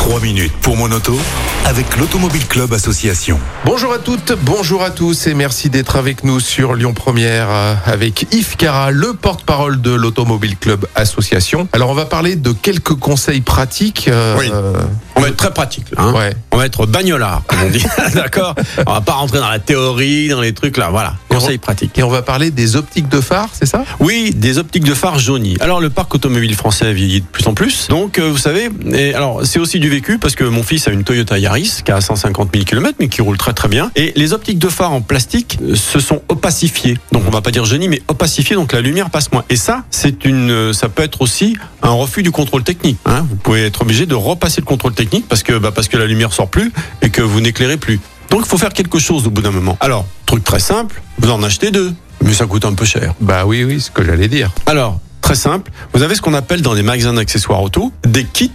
3 minutes pour mon auto avec l'Automobile Club Association. Bonjour à toutes, bonjour à tous et merci d'être avec nous sur Lyon Première euh, avec Yves Cara, le porte-parole de l'Automobile Club Association. Alors on va parler de quelques conseils pratiques. euh, Oui. euh, On va être très pratique. hein. Ouais. On va être bagnolard, comme on dit. D'accord On va pas rentrer dans la théorie, dans les trucs là. Voilà. Conseil pratique. et on va parler des optiques de phare, c'est ça? Oui, des optiques de phare jaunies. Alors le parc automobile français vieillit de plus en plus. Donc euh, vous savez, et alors c'est aussi du vécu parce que mon fils a une Toyota Yaris qui a 150 000 km mais qui roule très très bien. Et les optiques de phare en plastique euh, se sont opacifiées. Donc on va pas dire jaunies mais opacifiées donc la lumière passe moins. Et ça c'est une, euh, ça peut être aussi un refus du contrôle technique. hein. Vous pouvez être obligé de repasser le contrôle technique parce que bah, parce que la lumière sort plus et que vous n'éclairez plus. Donc il faut faire quelque chose au bout d'un moment. Alors truc très simple, vous en achetez deux, mais ça coûte un peu cher. Bah oui, oui, ce que j'allais dire. Alors, très simple, vous avez ce qu'on appelle dans les magasins d'accessoires auto des kits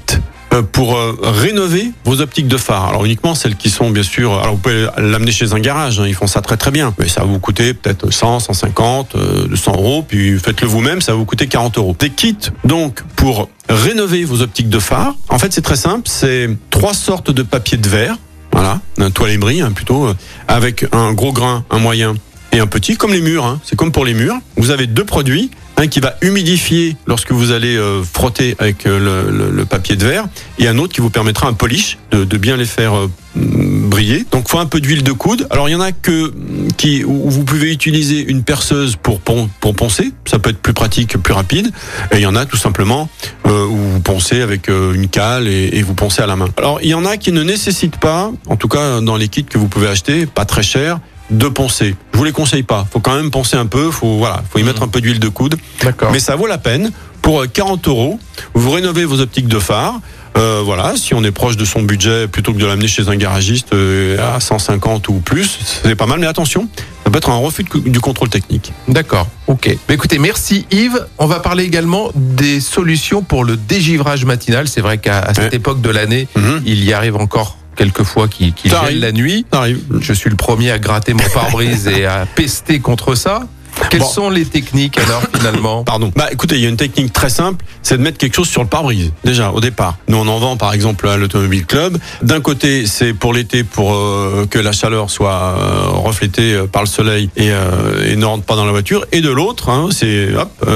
pour euh, rénover vos optiques de phare. Alors uniquement celles qui sont bien sûr. Alors vous pouvez l'amener chez un garage, hein, ils font ça très très bien. Mais ça va vous coûter peut-être 100, 150, euh, 200 euros. Puis faites-le vous-même, ça va vous coûter 40 euros. Des kits donc pour rénover vos optiques de phare. En fait c'est très simple, c'est trois sortes de papier de verre. Voilà, un toile ébris hein, plutôt, euh, avec un gros grain, un moyen et un petit, comme les murs. hein. C'est comme pour les murs. Vous avez deux produits. Un qui va humidifier lorsque vous allez euh, frotter avec euh, le, papier de verre et un autre qui vous permettra un polish de, bien les faire euh, briller. Donc faut un peu d'huile de coude. Alors il y en a que qui où vous pouvez utiliser une perceuse pour pon- pour poncer, ça peut être plus pratique, plus rapide. Et il y en a tout simplement euh, où vous poncez avec euh, une cale et, et vous poncez à la main. Alors il y en a qui ne nécessitent pas, en tout cas dans les kits que vous pouvez acheter, pas très cher, de poncer. Je vous les conseille pas. Faut quand même poncer un peu. Faut voilà, faut y mettre un peu d'huile de coude. D'accord. Mais ça vaut la peine. Pour euh, 40 euros, vous rénovez vos optiques de phare. Euh, voilà, si on est proche de son budget, plutôt que de l'amener chez un garagiste euh, à 150 ou plus, c'est pas mal. Mais attention, ça peut être un refus du contrôle technique. D'accord, ok. Bah, écoutez, merci Yves. On va parler également des solutions pour le dégivrage matinal. C'est vrai qu'à cette Ouais. époque de l'année, Mhm. il y arrive encore quelques fois qui, qui gèle arrive. la nuit. Ça arrive. Je suis le premier à gratter mon pare-brise et à pester contre ça. Quelles Bon. sont les techniques alors finalement Pardon. Bah écoutez, il y a une technique très simple, c'est de mettre quelque chose sur le pare-brise. Déjà au départ. Nous on en vend par exemple à l'automobile club. D'un côté, c'est pour l'été pour euh, que la chaleur soit euh, reflétée euh, par le soleil et, euh, et ne rentre pas dans la voiture. Et de l'autre, hein, c'est hop,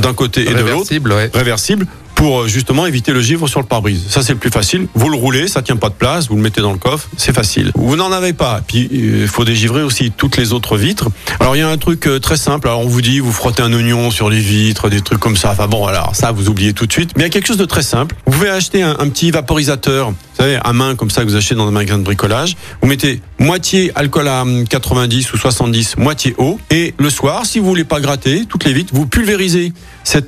d'un côté et de l'autre ouais. réversible pour euh, justement éviter le givre sur le pare-brise. Ça c'est le plus facile. Vous le roulez, ça tient pas de place, vous le mettez dans le coffre, c'est facile. Vous n'en avez pas. Puis il faut dégivrer aussi toutes les autres vitres. Alors il y a un truc euh, très simple. Alors on vous dit vous frottez un oignon sur les vitres, des trucs comme ça. Enfin bon, alors ça vous oubliez tout de suite. Mais il y a quelque chose de très simple. Vous pouvez acheter un, petit vaporisateur, vous savez, à main comme ça que vous achetez dans un magasin de bricolage. Vous mettez moitié alcool à hum, 90 ou 70, moitié eau. Et le soir, si vous voulez pas gratter toutes les vitres, vous pulvérisez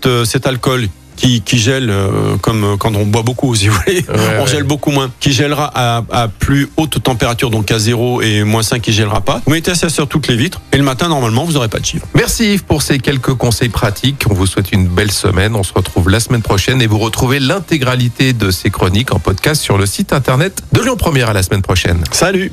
euh, cet alcool qui, qui gèle euh, comme euh, quand on boit beaucoup, si vous voulez. Ouais, on ouais. gèle beaucoup moins. Qui gèlera à, à plus haute température, donc à 0 et moins 5 qui gèlera pas. Vous mettez ça sur toutes les vitres et le matin, normalement, vous n'aurez pas de givre. Merci Yves pour ces quelques conseils pratiques. On vous souhaite une belle semaine. On se retrouve la semaine prochaine et vous retrouvez l'intégralité de ces chroniques en podcast sur le site internet de Lyon Première à la semaine prochaine. Salut